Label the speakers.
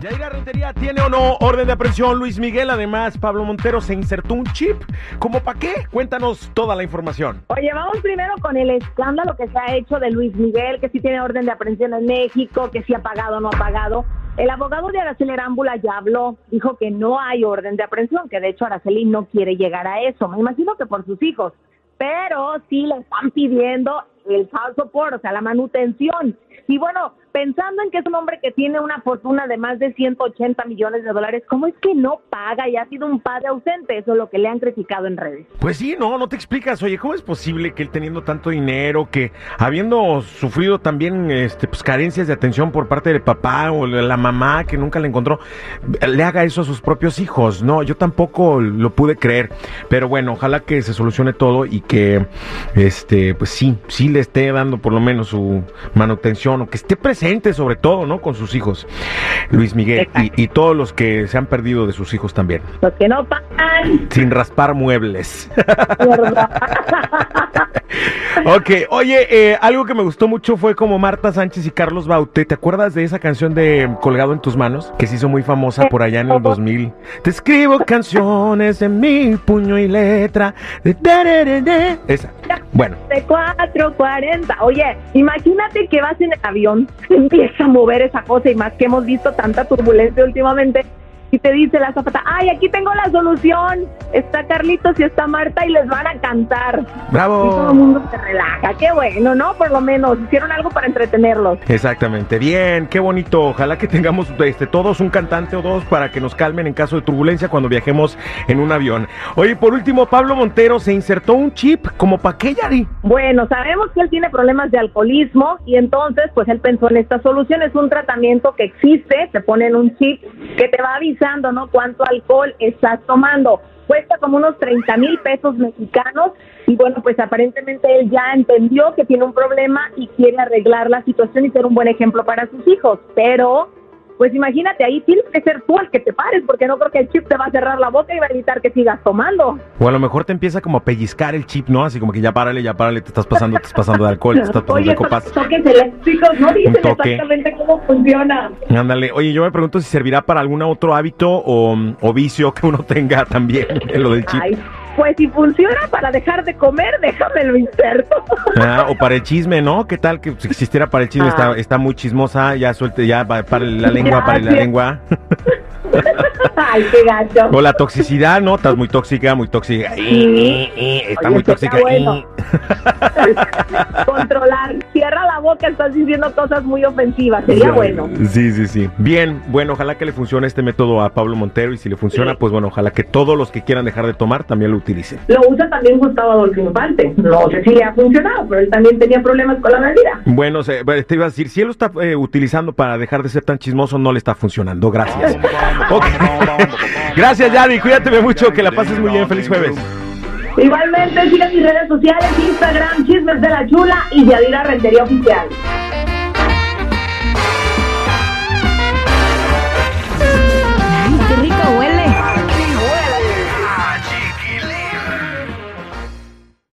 Speaker 1: Yaira Rentería tiene o no orden de aprehensión. Luis Miguel, además, Pablo Montero se insertó un chip. ¿Cómo para qué? Cuéntanos toda la información.
Speaker 2: Oye, vamos primero con el escándalo que se ha hecho de Luis Miguel, que sí tiene orden de aprehensión en México, que sí ha pagado o no ha pagado. El abogado de Araceli Arámbula ya habló, dijo que no hay orden de aprehensión, que de hecho Araceli no quiere llegar a eso. Me imagino que por sus hijos, pero sí le están pidiendo el falso por, o sea, la manutención. Y bueno, pensando en que es un hombre que tiene una fortuna de más de 180 millones de dólares, ¿cómo es que no paga y ha sido un padre ausente? Eso es lo que le han criticado en redes.
Speaker 1: Pues sí, no, no te explicas. Oye, ¿cómo es posible que él teniendo tanto dinero, que habiendo sufrido también este, pues, carencias de atención por parte del papá o la mamá que nunca le encontró, le haga eso a sus propios hijos? No, yo tampoco lo pude creer. Pero bueno, ojalá que se solucione todo y que, este, pues sí, sí le esté dando por lo menos su manutención o que esté presente sobre todo, ¿no? Con sus hijos, Luis Miguel, y, y todos los que se han perdido de sus hijos también.
Speaker 2: Los que no pagan.
Speaker 1: Sin raspar muebles. ok, oye, eh, algo que me gustó mucho fue como Marta Sánchez y Carlos Baute. ¿Te acuerdas de esa canción de Colgado en tus manos? Que se hizo muy famosa por allá en el 2000. Te escribo canciones en mi puño y letra. De tararara. Esa. Bueno,
Speaker 2: De 4.40. Oye, imagínate que vas en el avión, empieza a mover esa cosa y más que hemos visto tanta turbulencia últimamente. Y te dice la zapata, ay, aquí tengo la solución. Está Carlitos y está Marta y les van a cantar.
Speaker 1: Bravo.
Speaker 2: Y todo el mundo se relaja. Qué bueno, ¿no? Por lo menos hicieron algo para entretenerlos.
Speaker 1: Exactamente, bien, qué bonito. Ojalá que tengamos este, todos un cantante o dos para que nos calmen en caso de turbulencia cuando viajemos en un avión. Oye, por último, Pablo Montero se insertó un chip, como para qué, Yari?
Speaker 2: Bueno, sabemos que él tiene problemas de alcoholismo y entonces pues él pensó en esta solución, es un tratamiento que existe, te ponen un chip que te va ¿no? Cuánto alcohol estás tomando. Cuesta como unos 30 mil pesos mexicanos y bueno, pues aparentemente él ya entendió que tiene un problema y quiere arreglar la situación y ser un buen ejemplo para sus hijos, pero pues imagínate, ahí tienes que ser tú el que te pares porque no creo que el chip te va a cerrar la boca y va a evitar que sigas tomando.
Speaker 1: O a lo mejor te empieza como a pellizcar el chip, ¿no? Así como que ya párale, ya párale, te estás pasando, te estás pasando de alcohol, te estás pasando
Speaker 2: Oye,
Speaker 1: de copas.
Speaker 2: toques eléctricos no dicen exactamente cómo funciona.
Speaker 1: Ándale, oye, yo me pregunto si servirá para algún otro hábito o, o vicio que uno tenga también, lo del chip.
Speaker 2: Ay, pues si funciona para dejar de comer, déjame lo inserto.
Speaker 1: Ah, o para el chisme, ¿no? ¿Qué tal que si existiera para el chisme?
Speaker 2: Ah.
Speaker 1: Está, está muy chismosa, ya suelte, ya pa- para la lengua, para la lengua.
Speaker 2: Ay, qué gacho.
Speaker 1: O la toxicidad, ¿no? Estás muy tóxica, muy tóxica.
Speaker 2: Sí.
Speaker 1: Está
Speaker 2: Oye,
Speaker 1: muy
Speaker 2: sí está
Speaker 1: tóxica.
Speaker 2: bueno. Controlar. Cierra la boca, estás diciendo cosas muy ofensivas. Sería bueno.
Speaker 1: Sí, sí, sí. Bien, bueno, ojalá que le funcione este método a Pablo Montero y si le funciona,
Speaker 2: Sí.
Speaker 1: pues bueno, ojalá que todos los que quieran dejar de tomar también lo utilicen.
Speaker 2: Lo usa también Gustavo Adolfo Infante. No sé si le ha funcionado, pero él también tenía problemas con la bebida.
Speaker 1: Bueno, bueno, te iba a decir, si él lo está eh, utilizando para dejar de ser tan chismoso, no le está funcionando. Gracias. Gracias, Yadi. Cuídate mucho, que la pases muy bien. Feliz jueves.
Speaker 2: Igualmente, sigan mis redes sociales, Instagram, De la Chula y Yadira Rentería Oficial.